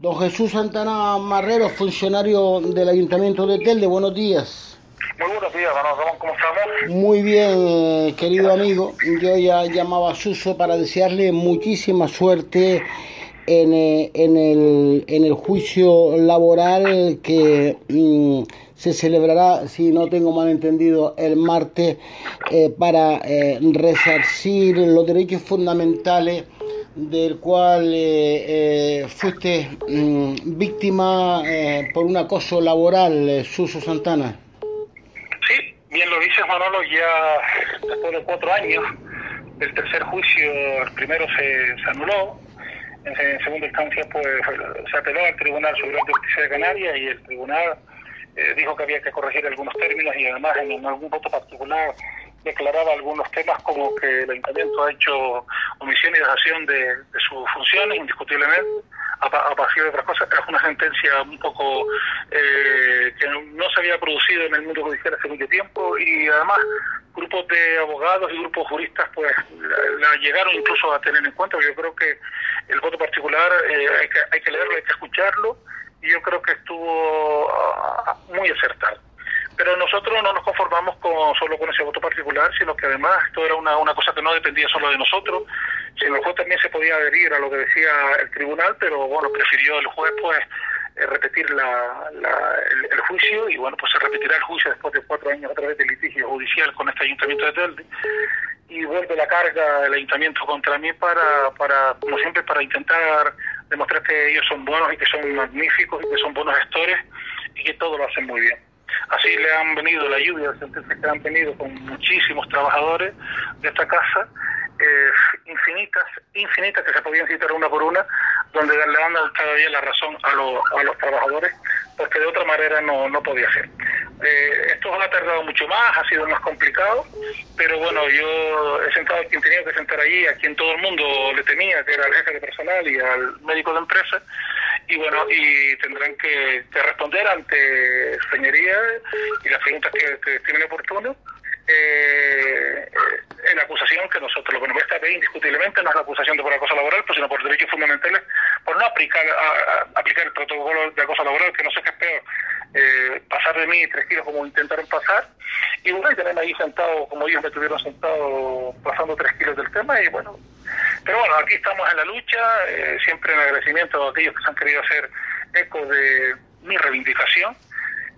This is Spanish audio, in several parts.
Don Jesús Santana Marrero, funcionario del Ayuntamiento de Telde, buenos días. Muy buenos días, ¿cómo estamos? Muy bien, querido amigo. Yo ya llamaba a Suso para desearle muchísima suerte en, eh, en, el, en el juicio laboral que mm, se celebrará, si no tengo mal entendido, el martes eh, para eh, resarcir los derechos fundamentales del cual eh, eh fuiste mm, víctima eh, por un acoso laboral, eh, Suso Santana. Sí, bien lo dices Manolo, ya después de cuatro años, el tercer juicio, el primero se, anuló, en, segunda instancia pues se apeló al Tribunal Superior de Justicia de Canarias y el Tribunal dijo que había que corregir algunos términos y además en algún voto particular declaraba algunos temas como que el ayuntamiento ha hecho omisión y dejación de, sus funciones, indiscutiblemente, a, partir de otras cosas. Es una sentencia un poco eh, que no se había producido en el mundo judicial hace mucho tiempo y además grupos de abogados y grupos juristas pues la, llegaron incluso a tener en cuenta. Yo creo que el voto particular eh, hay, que, hay que leerlo, hay que escucharlo y yo creo que estuvo ah, muy acertado pero nosotros no nos conformamos con solo con ese voto particular, sino que además esto era una, una cosa que no dependía solo de nosotros, sino juez también se podía adherir a lo que decía el tribunal, pero bueno, prefirió el juez pues eh, repetir la, el, juicio y bueno, pues se repetirá el juicio después de cuatro años a través del litigio judicial con este ayuntamiento de Telde y vuelve la carga del ayuntamiento contra mí para, para, como siempre, para intentar demostrar que ellos son buenos y que son magníficos y que son buenos gestores y que todo lo hacen muy bien. Así le han venido la lluvia de sentencias que han venido con muchísimos trabajadores de esta casa, eh, infinitas, infinitas que se podían citar una por una, donde le dan cada día la razón a, a los trabajadores, porque de otra manera no, no podía ser. Eh, esto ha tardado mucho más, ha sido más complicado, pero bueno, yo he sentado a quien tenía que sentar allí, a quien todo el mundo le temía, que era el jefe de personal y al médico de empresa, y bueno, y tendrán que, responder ante señoría y las preguntas que, que estimen oportuno. Eh, en la acusación que nosotros, lo que nos esta indiscutiblemente no es la acusación de por acoso laboral, pues, sino por derechos fundamentales, por no aplicar aplicar el protocolo de acoso laboral, que no sé qué es peor, eh, pasar de mí tres kilos como intentaron pasar, y bueno, y también ahí sentado, como ellos me tuvieron sentado pasando tres kilos del tema, y bueno, pero bueno, aquí estamos en la lucha, eh, siempre en agradecimiento a aquellos que se han querido hacer eco de mi reivindicación,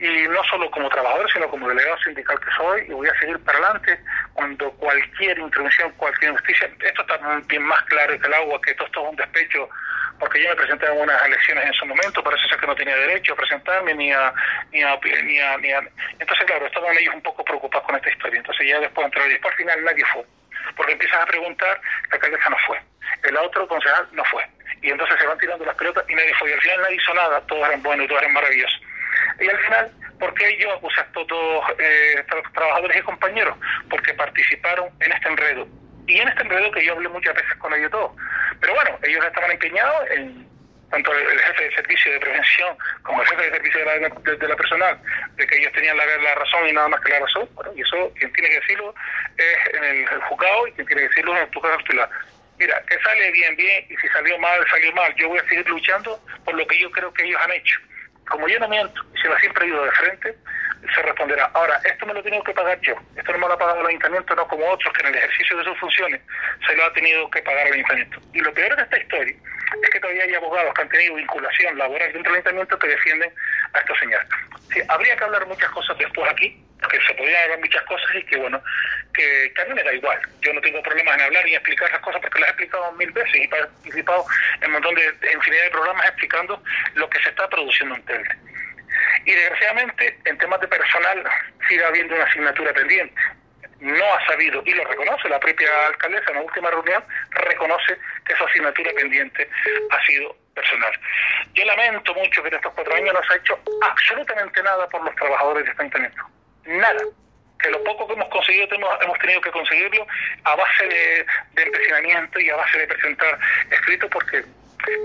y no solo como trabajador, sino como delegado sindical que soy, y voy a seguir para adelante cuando cualquier intervención, cualquier injusticia, esto está bien más claro que el agua, que esto es un despecho, porque yo me presenté en unas elecciones en su momento, parece ser que no tenía derecho a presentarme ni a, ni a, ni a, ni a... Entonces, claro, estaban ellos un poco preocupados con esta historia, entonces ya después entró y después al final nadie fue porque empiezas a preguntar, la alcaldesa no fue, el otro concejal no fue, y entonces se van tirando las pelotas y nadie fue, y al final nadie hizo nada, todos eran buenos todos eran maravillosos. Y al final, ¿por qué yo acusé a todos eh, trabajadores y compañeros? Porque participaron en este enredo. Y en este enredo que yo hablé muchas veces con ellos todos. Pero bueno, ellos estaban empeñados en tanto el jefe de servicio de prevención como el jefe de servicio de la, personal, de que ellos tenían la, razón y nada más que la razón, bueno, y eso quien tiene que decirlo es en el, juzgado y quien tiene que decirlo es en tu titular. Mira, que sale bien, bien, y si salió mal, salió mal. Yo voy a seguir luchando por lo que yo creo que ellos han hecho. Como yo no miento, y se lo siempre ido de frente, se responderá. Ahora, esto me lo tengo que pagar yo. Esto no me lo ha pagado el ayuntamiento, no como otros que en el ejercicio de sus funciones se lo ha tenido que pagar el ayuntamiento. Y lo peor de esta historia es que todavía hay abogados que han tenido vinculación laboral dentro del ayuntamiento que defienden a estos señores. Habría que hablar muchas cosas después aquí, que se podrían hablar muchas cosas y que, bueno, que, a mí me da igual. Yo no tengo problemas en hablar y explicar las cosas porque las he explicado mil veces y he participado en un montón de, infinidad de programas explicando lo que se está produciendo en Telde. Y desgraciadamente, en temas de personal, sigue habiendo una asignatura pendiente no ha sabido, y lo reconoce la propia alcaldesa en la última reunión, reconoce que esa asignatura pendiente ha sido personal. Yo lamento mucho que en estos cuatro años no se ha hecho absolutamente nada por los trabajadores de este ayuntamiento. Nada. Que lo poco que hemos conseguido hemos, tenido que conseguirlo a base de, de empecinamiento y a base de presentar escritos porque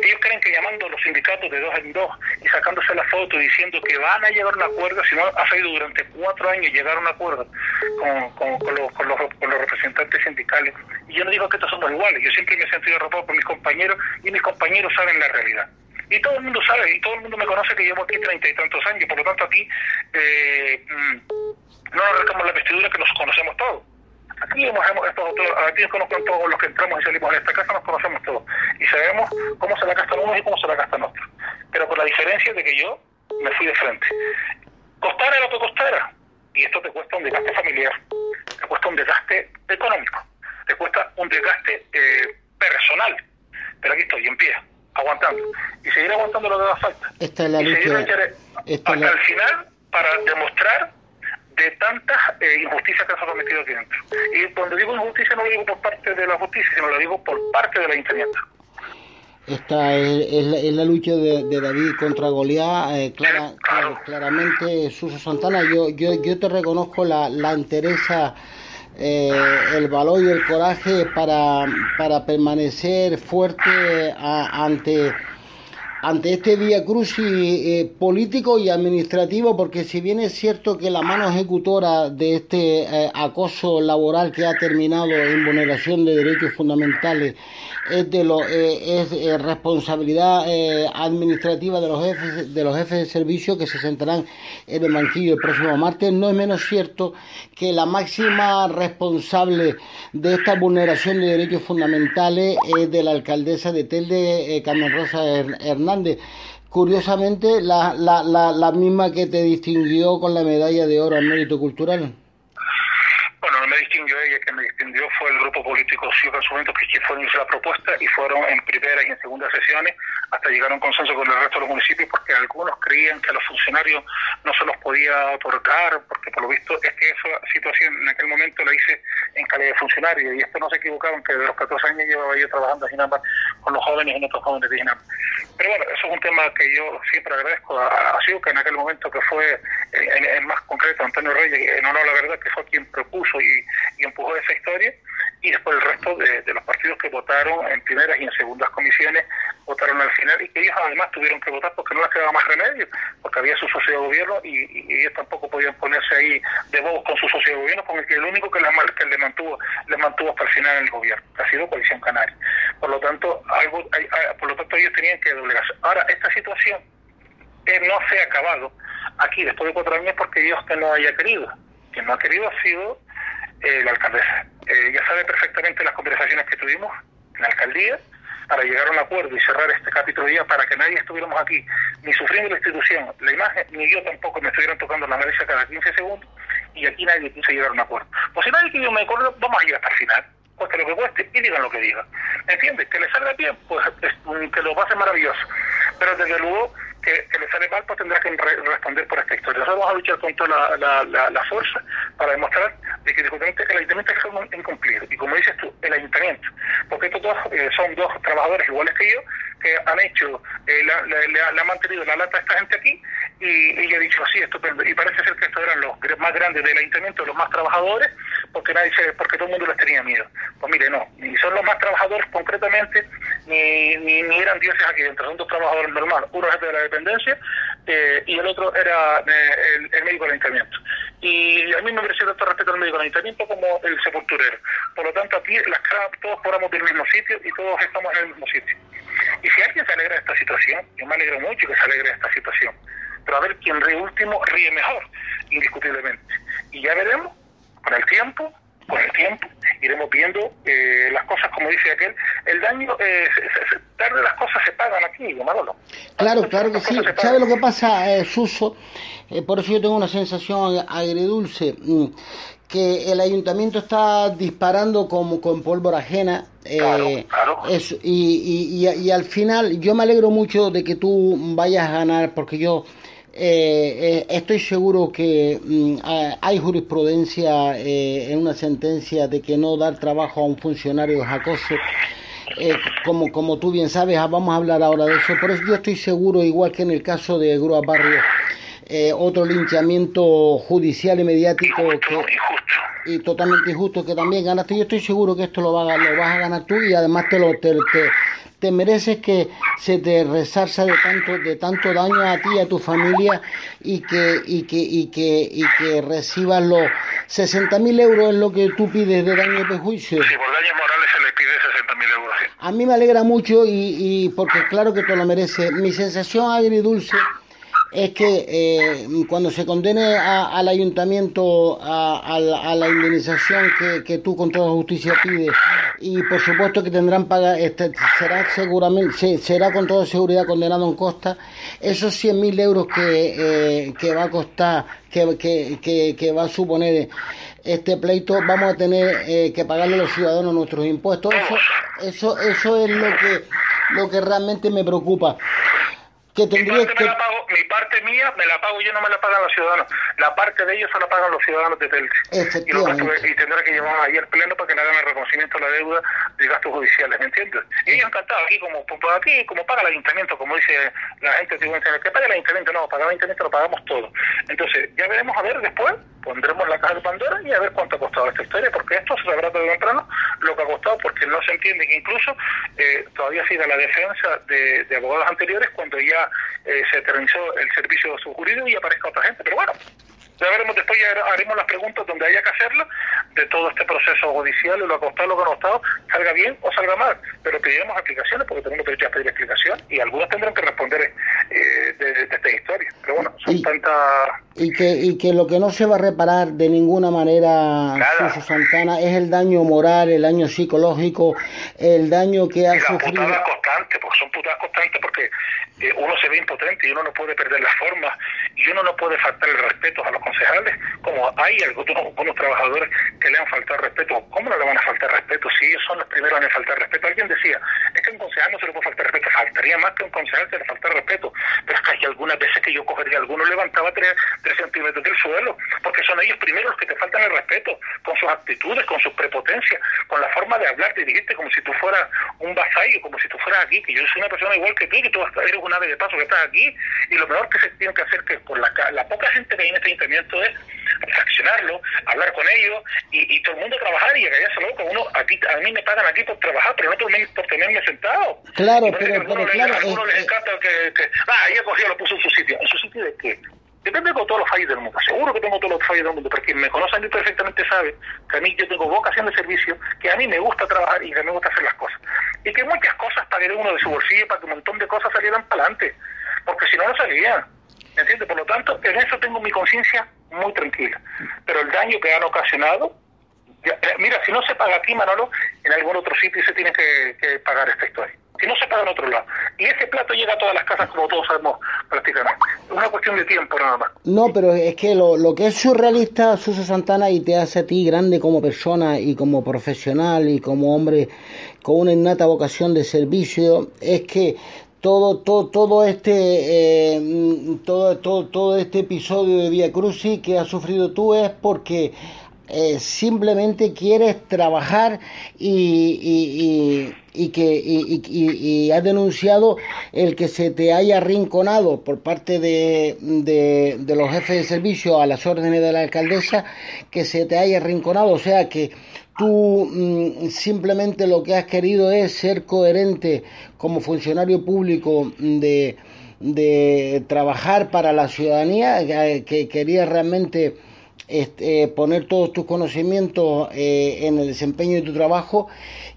ellos creen que llamando a los sindicatos de dos en dos y sacándose la foto diciendo que van a llegar a un acuerdo, si no ha salido durante cuatro años llegar a un acuerdo con, con, los, con, los, con los representantes sindicales. Y yo no digo que estos somos iguales, yo siempre me he sentido arropado por mis compañeros y mis compañeros saben la realidad. Y todo el mundo sabe, y todo el mundo me conoce que llevo aquí treinta y tantos años, por lo tanto aquí eh, mm, no nos arrancamos la vestidura que nos conocemos todos. Aquí hemos, hemos todos, aquí nos conocen todos los que entramos y salimos de esta casa, nos conocemos todos. Y sabemos cómo se la gastan unos y cómo se la gastan otros. Pero con la diferencia de que yo me fui de frente. Costara lo que costara. Y esto te cuesta un desgaste familiar, te cuesta un desgaste económico, te cuesta un desgaste eh, personal. Pero aquí estoy, en pie, aguantando. Y seguir aguantando lo que haga falta. Esta es la y seguir hasta el final para demostrar de tantas eh, injusticias que se han cometido aquí dentro. Y cuando digo injusticia no lo digo por parte de la justicia, sino lo digo por parte del ayuntamiento. Esta es, la, lucha de, David contra Goliat. Eh, clara, claramente, Suso Santana, yo, yo, yo te reconozco la, la entereza, eh, el valor y el coraje para, para permanecer fuerte ante ante este vía crucis eh, político y administrativo, porque si bien es cierto que la mano ejecutora de este eh, acoso laboral que ha terminado en vulneración de derechos fundamentales es de lo eh, es eh, responsabilidad administrativa de los jefes de los jefes de servicio que se sentarán en el banquillo el próximo martes no es menos cierto que la máxima responsable de esta vulneración de derechos fundamentales es de la alcaldesa de Telde Carmen Rosa Hernández curiosamente la, la, la, la misma que te distinguió con la medalla de oro al mérito cultural no me distinguió ella, que me distinguió fue el grupo político Ciudad que fue hizo la propuesta y fueron en primera y en segunda sesiones hasta llegar a un consenso con el resto de los municipios porque algunos creían que a los funcionarios no se los podía otorgar porque por lo visto es que esa situación en aquel momento la hice en calidad de funcionario y esto no se equivocaban que de los 14 años llevaba yo trabajando en Ginamba con los jóvenes y otros jóvenes de Ginamba. Pero bueno, eso es un tema que yo siempre agradezco a, a que en aquel momento que fue en, más concreto Antonio Reyes, en honor la verdad que fue quien propuso y, empujó esa historia, y después el resto de, los partidos que votaron en primeras y en segundas comisiones votaron al final y que ellos además tuvieron que votar porque no les quedaba más remedio, porque había su socio de gobierno y, ellos tampoco podían ponerse ahí de bobos con su socio de gobierno, con el que único que les, que le mantuvo les mantuvo hasta el final en el gobierno, ha sido Coalición Canaria. Por lo tanto, algo, por lo tanto ellos tenían que doblegarse. Ahora, esta situación eh, no se ha acabado aquí después de cuatro años porque Dios que no haya querido. Quien no ha querido ha sido eh, la alcaldesa. Eh, ya sabe perfectamente las conversaciones que tuvimos en la alcaldía para llegar a un acuerdo y cerrar este capítulo ya para que nadie estuviéramos aquí ni sufriendo la institución, la imagen, ni yo tampoco me estuvieran tocando la nariz cada 15 segundos y aquí nadie quiso llegar a un acuerdo. Pues si nadie quiso me acuerdo, vamos a llegar hasta el final, cueste lo que cueste y digan lo que digan. ¿Me entiendes? Que le salga bien, pues que lo pase maravilloso. Pero desde luego que, le sale mal, pues tendrá que responder por esta historia. Nosotros vamos a luchar con toda la, fuerza para demostrar de que el ayuntamiento es incumplido. Y como dices tú, el ayuntamiento, porque estos dos eh, son dos trabajadores iguales que yo, que han hecho, eh, le han mantenido la lata a esta gente aquí y ella ha dicho así, estupendo. Y parece ser que estos eran los más grandes del ayuntamiento, los más trabajadores, porque nadie se, porque todo el mundo les tenía miedo. Pues mire, no, ni son los más trabajadores concretamente, ni, ni, eran dioses aquí dentro, son dos trabajadores normales, uno es de la dependencia eh, y el otro era eh, el, médico del ayuntamiento. Y a mí me merece tanto respeto al médico del ayuntamiento como el sepulturero. Por lo tanto, aquí las todos foramos del mismo sitio y todos estamos en el mismo sitio. Y si alguien se alegra de esta situación, yo me alegro mucho que se alegre de esta situación, pero a ver quién ríe último ríe mejor, indiscutiblemente. Y ya veremos, con el tiempo, con el tiempo, iremos viendo eh, las cosas, como dice aquel, el daño, eh, tarde las cosas se pagan aquí, Manolo. Claro, claro que sí. ¿Sabe lo que pasa, eh, Suso? Eh, por eso yo tengo una sensación agridulce. Que el ayuntamiento está disparando como con pólvora ajena. Eh, y, y, al final yo me alegro mucho de que tú vayas a ganar porque yo eh, eh, estoy seguro que mm, hay jurisprudencia en una sentencia de que no dar trabajo a un funcionario es acoso. como, como tú bien sabes, ah, vamos a hablar ahora de eso, pero yo estoy seguro, igual que en el caso de Grúa Barrio, eh, otro linchamiento judicial y mediático y totalmente injusto que también ganaste. Yo estoy seguro que esto lo, va, lo vas a ganar tú y además te lo te, te, mereces que se te resarza de tanto de tanto daño a ti y a tu familia y que y que y que y que recibas los 60.000 euros es lo que tú pides de daño y perjuicio. Sí, por daños morales se le pide 60.000 euros. a mí me alegra mucho y, porque claro que te lo merece. Mi sensación agridulce es que eh, cuando se condene al ayuntamiento a, la, indemnización que, tú con toda justicia pides y por supuesto que tendrán paga este, será seguramente será con toda seguridad condenado en costa esos 100.000 euros que, eh, que va a costar que, que, que, va a suponer este pleito vamos a tener eh, que pagarle a los ciudadanos nuestros impuestos. Eso eso eso es lo que lo que realmente me preocupa. Que tendría que... mi parte mía me la pago yo, no me la pagan los ciudadanos. La parte de ellos se la pagan los ciudadanos de Telce. Y, y tendrá que llevar ahí al pleno para que le hagan el reconocimiento a la deuda de gastos judiciales, ¿me entiendes? Y ellos encantados aquí, como aquí, como paga el ayuntamiento, como dice la gente, que paga el ayuntamiento, no, paga el ayuntamiento lo pagamos todo. Entonces, ya veremos a ver después, pondremos la caja de Pandora y a ver cuánto ha costado esta historia, porque esto se sabrá todo temprano lo que ha costado, porque no se entiende que incluso eh, todavía sigue la defensa de, de abogados anteriores cuando ya eh, se eternizó el servicio jurídico y aparezca otra gente. Pero bueno, ya veremos después, ya haremos las preguntas donde haya que hacerlas de todo este proceso judicial, lo ha costado, lo que ha costado, salga bien o salga mal. Pero pediremos explicaciones porque tenemos derecho a pedir explicación y algunas tendrán que responder eh, de, esta historia. Pero bueno, son tantas... Y que, y que lo que no se va a reparar de ninguna manera, Suso Santana, es el daño moral, el daño psicológico, el daño que ha sufrido... Putadas constantes, porque son putadas constantes porque eh, uno se ve impotente y uno no puede perder las formas y uno no puede faltar el respeto a los concejales, como hay algunos, trabajadores que le han faltado respeto. ¿Cómo no le van a faltar respeto si ellos son los primeros en faltar respeto? Alguien decía, es que a un concejal no se le puede faltar respeto, faltaría más que un concejal se le falta respeto. Pero es que hay algunas veces que yo cogería, alguno levantaba tres, centímetros del suelo, porque son ellos primeros los que te faltan el respeto, con sus actitudes, con sus prepotencias, con la forma de hablar, de dirigirte como si tú fueras un vasallo, como si tú fueras aquí, que yo soy una persona igual que tú, que tú eres una vez de paso que estás aquí, y lo mejor que se tiene que hacer que con la, la poca gente que hay en este es fraccionarlo, hablar con ellos y, todo el mundo trabajar y callarse loco. Uno, aquí, a mí me pagan aquí por trabajar, pero no por, tenerme sentado. Claro, pero, pero, claro. A algunos les encanta que, que, ah, ella cogió lo puso en su sitio. ¿En su sitio de qué? Depende de todos los fallos del mundo. Seguro que tengo todos los fallos del mundo, pero quien me conoce a mí perfectamente sabe que a mí yo tengo vocación de servicio, que a mí me gusta trabajar y que me gusta hacer las cosas. Y que muchas cosas pagué uno de su bolsillo para que un montón de cosas salieran para adelante. Porque si no, no salían. ¿Me? Por lo tanto, en eso tengo mi conciencia muy tranquila. Pero el daño que han ocasionado, eh, mira, si no se paga aquí, Manolo, en algún otro sitio se tiene que, pagar esta historia. Si no se paga en otro lado. Y ese plato llega a todas las casas, como todos sabemos prácticamente. Es una cuestión de tiempo nada más. No, pero es que lo, lo que es surrealista, Suso Santana, y te hace a ti grande como persona y como profesional y como hombre con una innata vocación de servicio, es que todo, todo, todo este eh, todo, todo, todo este episodio de Via Crucis que has sufrido tú es porque eh, simplemente quieres trabajar y, y, que y, has denunciado el que se te haya arrinconado por parte de, de, los jefes de servicio a las órdenes de la alcaldesa que se te haya arrinconado. O sea que tú mm, simplemente lo que has querido es ser coherente como funcionario público de, de trabajar para la ciudadanía, eh, que querías realmente este, poner todos tus conocimientos eh, en el desempeño de tu trabajo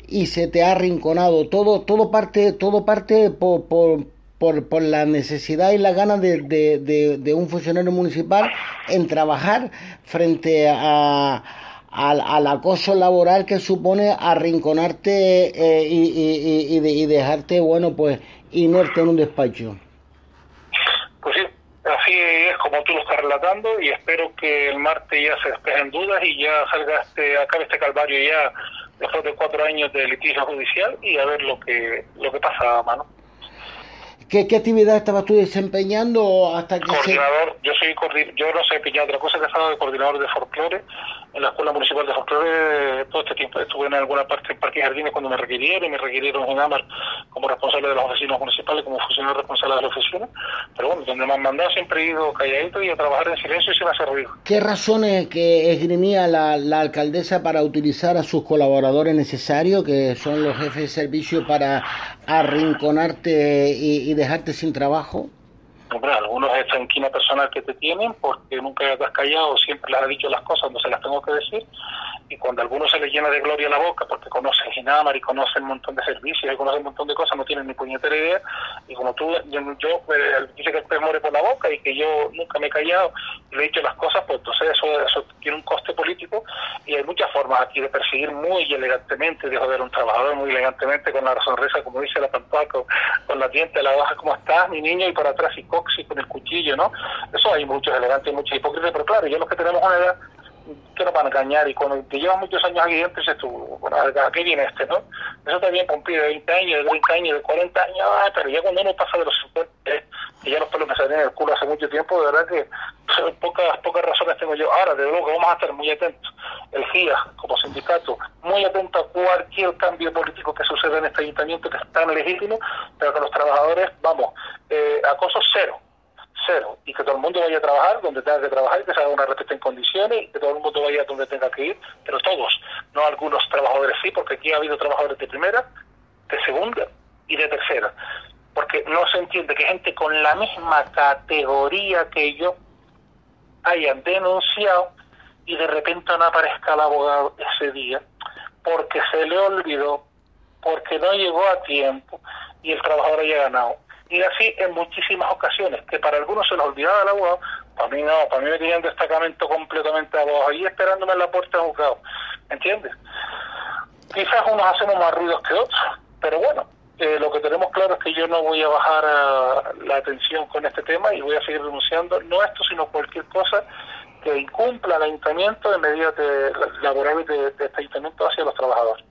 y se te ha arrinconado todo, todo parte, todo parte por, por, por, por la necesidad y la ganas de, de, de un funcionario municipal en trabajar frente a al, al, acoso laboral que supone arrinconarte eh, y, y, y, y, dejarte, bueno, pues inerte en un despacho. Sí, así es como tú lo estás relatando y espero que el martes ya se despejen dudas y ya salga este, acabe este calvario ya después de cuatro años de litigio judicial y a ver lo que, lo que pasa, mano. ¿Qué, ¿Qué, actividad estabas tú desempeñando hasta que coordinador, yo soy yo no sé pillado otra cosa que estaba de coordinador de folclore en la Escuela Municipal de Folclore todo este tiempo. Estuve en alguna parte en Parque Jardines cuando me requirieron y me requirieron en AMAR como responsable de los oficinas municipales, como funcionario responsable de la oficina. Pero bueno, donde me han mandado siempre he ido calladito y a trabajar en silencio y sin hacer ruido. ¿Qué razones que esgrimía la, la alcaldesa para utilizar a sus colaboradores necesarios, que son los jefes de servicio, para arrinconarte y, y dejarte sin trabajo? Hombre, algunos es tranquila personal que te tienen porque nunca te has callado, siempre les has dicho las cosas, no se las tengo que decir. Y cuando a algunos se les llena de gloria la boca porque conocen Ginamar y conocen un montón de servicios y conocen un montón de cosas, no tienen ni puñetera idea. Y como tú, yo, yo eh, dice que pez muere por la boca y que yo nunca me he callado y le he dicho las cosas, pues entonces eso, eso tiene un coste político y hay muchas formas aquí de perseguir muy elegantemente, de joder a un trabajador muy elegantemente con la sonrisa, como dice la Pampaco, con la diente, la baja, ¿cómo estás, mi niño? Y por atrás y coxi con el cuchillo, ¿no? Eso hay muchos elegantes y muchos hipócritas, pero claro, yo los que tenemos una edad que nos van a engañar y cuando te llevas muchos años aquí dentro dices tú, bueno, ¿a qué viene este, no? Eso está bien con de 20 años, de 30 años, de 40 años, ah, pero ya cuando uno pasa de los 50, eh, y ya los pelos me salen en el culo hace mucho tiempo, de verdad que pocas pocas razones tengo yo. Ahora, de luego, vamos a estar muy atentos, el GIA como sindicato, muy atento a cualquier cambio político que suceda en este ayuntamiento, que es tan legítimo, pero que los trabajadores, vamos, eh, acoso cero cero y que todo el mundo vaya a trabajar donde tenga que trabajar y que se haga una respuesta en condiciones y que todo el mundo vaya donde tenga que ir, pero todos, no algunos trabajadores sí, porque aquí ha habido trabajadores de primera, de segunda y de tercera, porque no se entiende que gente con la misma categoría que yo hayan denunciado y de repente no aparezca el abogado ese día porque se le olvidó, porque no llegó a tiempo y el trabajador haya ganado y así en muchísimas ocasiones, que para algunos se les olvidaba el abogado, para mí no, para mí me tenían destacamento completamente abajo, ahí esperándome en la puerta de juzgado, ¿entiendes? Quizás unos hacemos más ruidos que otros, pero bueno, eh, lo que tenemos claro es que yo no voy a bajar la atención con este tema y voy a seguir denunciando, no esto, sino cualquier cosa que incumpla el ayuntamiento de medidas laborales de este ayuntamiento hacia los trabajadores.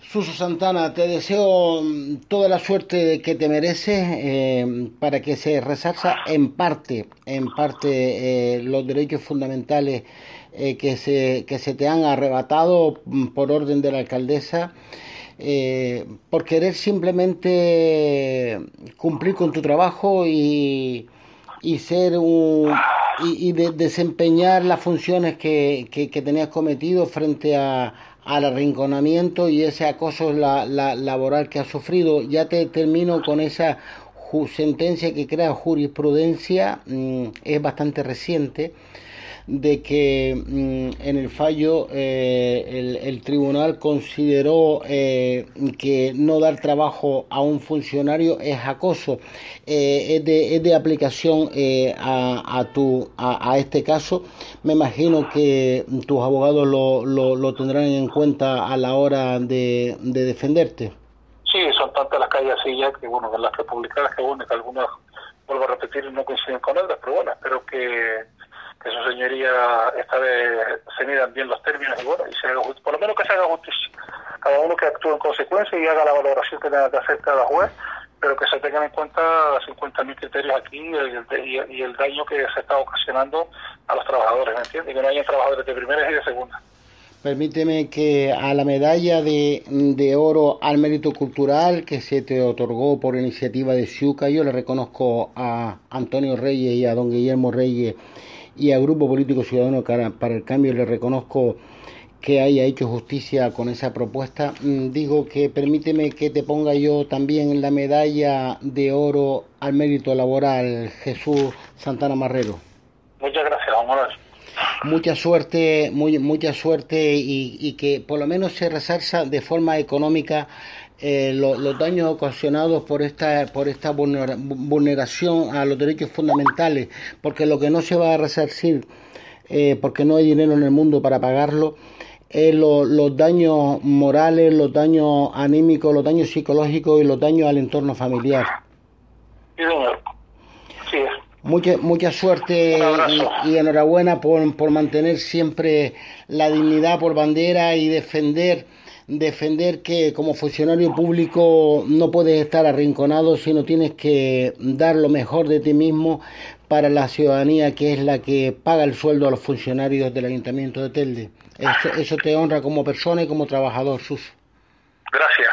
Suso Santana, te deseo mm, toda la suerte que te mereces eh, para que se resarza en parte, en parte eh, los derechos fundamentales eh, que, se, que se te han arrebatado mm, por orden de la alcaldesa. por querer simplemente cumplir con tu trabajo y, y ser un y, desempeñar las funciones que, que, que tenías cometido frente a, al arrinconamiento y ese acoso la, laboral que ha sufrido. Ya te termino con esa sentencia que crea jurisprudencia, mm, es bastante reciente de que mm, en el fallo eh, el, tribunal consideró eh, que no dar trabajo a un funcionario es acoso, eh, es, de, es, de, aplicación a, a, tu, a, este caso. Me imagino que tus abogados lo, lo, tendrán en cuenta a la hora de, de defenderte. Sí, son tantas las calles así ya que, bueno, las que publicadas que, bueno, que algunas, vuelvo a repetir, no coinciden con otras, pero bueno, espero que que su señoría esta vez se midan bien los términos y bueno, y se haga, por lo menos que se haga justicia. Cada uno que actúe en consecuencia y haga la valoración que tenga que hacer cada juez, pero que se tengan en cuenta 50.000 criterios aquí y el, daño que se está ocasionando a los trabajadores, ¿me entiendes? Y que no haya trabajadores de primera y de segunda. Permíteme que a la medalla de, de, oro al mérito cultural que se te otorgó por iniciativa de Ciuca, yo le reconozco a Antonio Reyes y a don Guillermo Reyes y al Grupo Político Ciudadano para el Cambio le reconozco que haya hecho justicia con esa propuesta. Mm, digo que permíteme que te ponga yo también la medalla de oro al mérito laboral, Jesús Santana Marrero. Muchas gracias, amor. Mucha suerte, muy, mucha suerte y, y que por lo menos se resarza de forma económica eh, los daños ocasionados por esta, por esta vulneración a los derechos fundamentales, porque lo que no se va a resarcir, eh, porque no hay dinero en el mundo para pagarlo, es los daños morales, los daños anímicos, los daños psicológicos y los daños al entorno familiar. Mucha, mucha suerte y, y, enhorabuena por, por mantener siempre la dignidad por bandera y defender defender que como funcionario público no puedes estar arrinconado, sino tienes que dar lo mejor de ti mismo para la ciudadanía que es la que paga el sueldo a los funcionarios del Ayuntamiento de Telde. Eso, eso te honra como persona y como trabajador, Sus. Gracias.